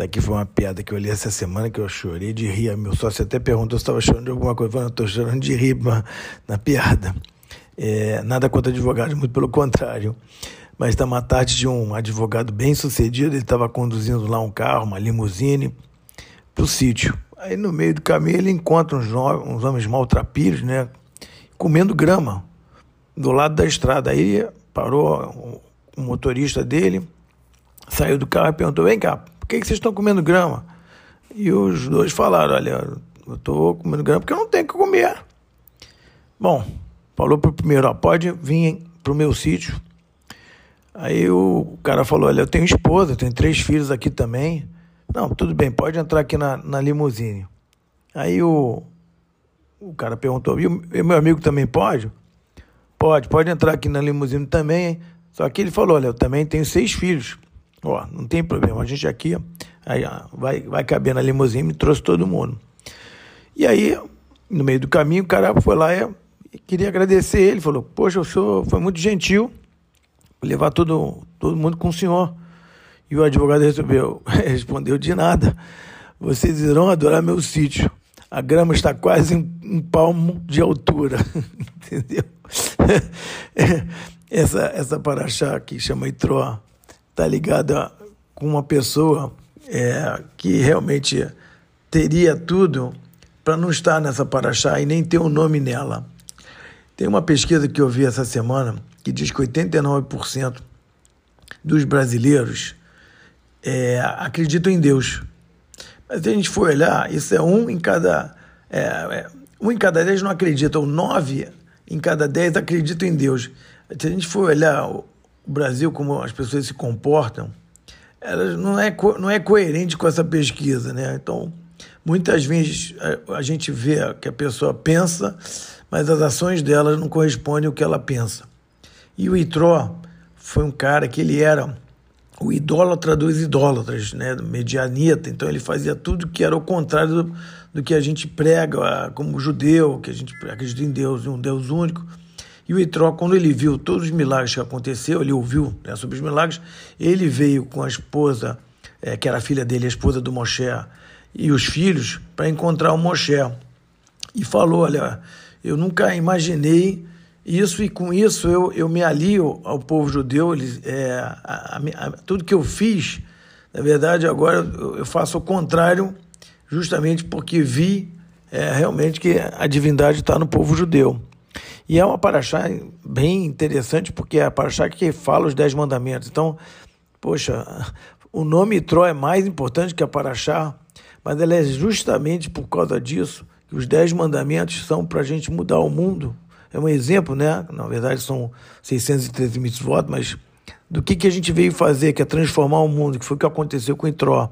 Isso aqui foi uma piada que eu li essa semana que eu chorei de rir. Meu sócio até perguntou se estava chorando de alguma coisa. Eu falei, estou chorando de rir na, na piada. É, nada contra advogados, muito pelo contrário. Mas está uma tarde de um advogado bem sucedido. Ele estava conduzindo lá um carro, uma limusine, para o sítio. Aí no meio do caminho ele encontra uns, uns homens maltrapilhos, né? Comendo grama do lado da estrada. Aí parou o motorista dele, saiu do carro e perguntou: Vem cá, que, que vocês estão comendo grama? E os dois falaram: Olha, eu estou comendo grama porque eu não tenho o que comer. Bom, falou para o primeiro: ó, Pode vir para o meu sítio. Aí o cara falou: Olha, eu tenho esposa, tenho três filhos aqui também. Não, tudo bem, pode entrar aqui na, na limusine. Aí o, o cara perguntou: E o meu amigo também pode? Pode, pode entrar aqui na limusine também. Só que ele falou: Olha, eu também tenho seis filhos. Ó, não tem problema, a gente aqui aí, vai, vai caber na limusine trouxe todo mundo. E aí, no meio do caminho, o cara foi lá e queria agradecer ele. Falou: Poxa, o senhor foi muito gentil levar todo, todo mundo com o senhor. E o advogado recebeu, respondeu: De nada, vocês irão adorar meu sítio. A grama está quase um, um palmo de altura. Entendeu? essa, essa paraxá que chama Itró está ligada com uma pessoa é, que realmente teria tudo para não estar nessa paraxá e nem ter um nome nela. Tem uma pesquisa que eu vi essa semana que diz que 89% dos brasileiros é, acreditam em Deus. Mas se a gente for olhar, isso é um em cada. É, é, um em cada dez não acredita, ou nove em cada dez acreditam em Deus. Se a gente for olhar Brasil, como as pessoas se comportam, elas não é, não é coerente com essa pesquisa, né? Então, muitas vezes a, gente vê que a pessoa pensa, mas as ações dela não correspondem ao que ela pensa. E o Itró foi um cara que ele era o idólatra dos idólatras, né, medianita. Então ele fazia tudo que era o contrário do, do que a gente prega como judeu, que a gente acredita em Deus, um Deus único. E o Itró, quando ele viu todos os milagres que aconteceu, ele ouviu né, sobre os milagres, ele veio com a esposa, é, que era a filha dele, a esposa do Moshe, e os filhos, para encontrar o Moshe. E falou: Olha, eu nunca imaginei isso e com isso eu, eu me alio ao povo judeu. Eles, é, a, a, a, tudo que eu fiz, na verdade, agora eu, eu faço o contrário, justamente porque vi é, realmente que a divindade está no povo judeu. E é uma paraxá bem interessante, porque é a paraxá que fala os dez mandamentos. Então, poxa, o nome Tró é mais importante que a paraxá, mas ela é justamente por causa disso que os dez mandamentos são para a gente mudar o mundo é um exemplo, né? Na verdade são 613 mitzvot, mas do que, que a gente veio fazer, que é transformar o mundo, que foi o que aconteceu com Itró.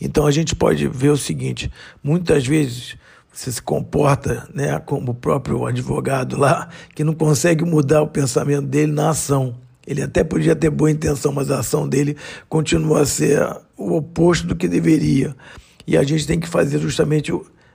Então a gente pode ver o seguinte: muitas vezes você se comporta né, como o próprio advogado lá, que não consegue mudar o pensamento dele na ação. Ele até podia ter boa intenção, mas a ação dele continua a ser o oposto do que deveria. E a gente tem que fazer justamente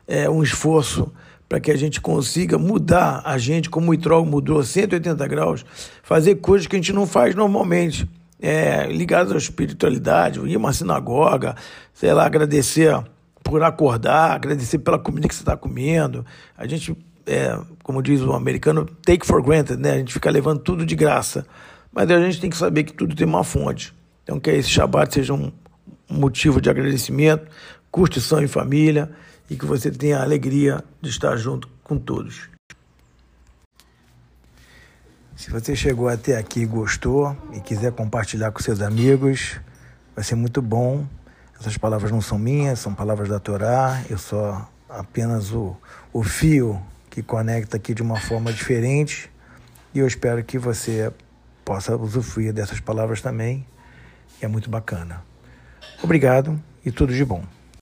é, um esforço para que a gente consiga mudar a gente, como o Itrol mudou 180 graus, fazer coisas que a gente não faz normalmente, é, ligadas à espiritualidade, ir a uma sinagoga, sei lá, agradecer por acordar, agradecer pela comida que você está comendo. A gente, é, como diz o americano, take for granted, né? A gente fica levando tudo de graça. Mas a gente tem que saber que tudo tem uma fonte. Então, que esse Shabbat seja um motivo de agradecimento, curtição em família e que você tenha a alegria de estar junto com todos. Se você chegou até aqui e gostou e quiser compartilhar com seus amigos, vai ser muito bom. Essas palavras não são minhas, são palavras da Torá. Eu sou apenas o, o fio que conecta aqui de uma forma diferente. E eu espero que você possa usufruir dessas palavras também. É muito bacana. Obrigado e tudo de bom.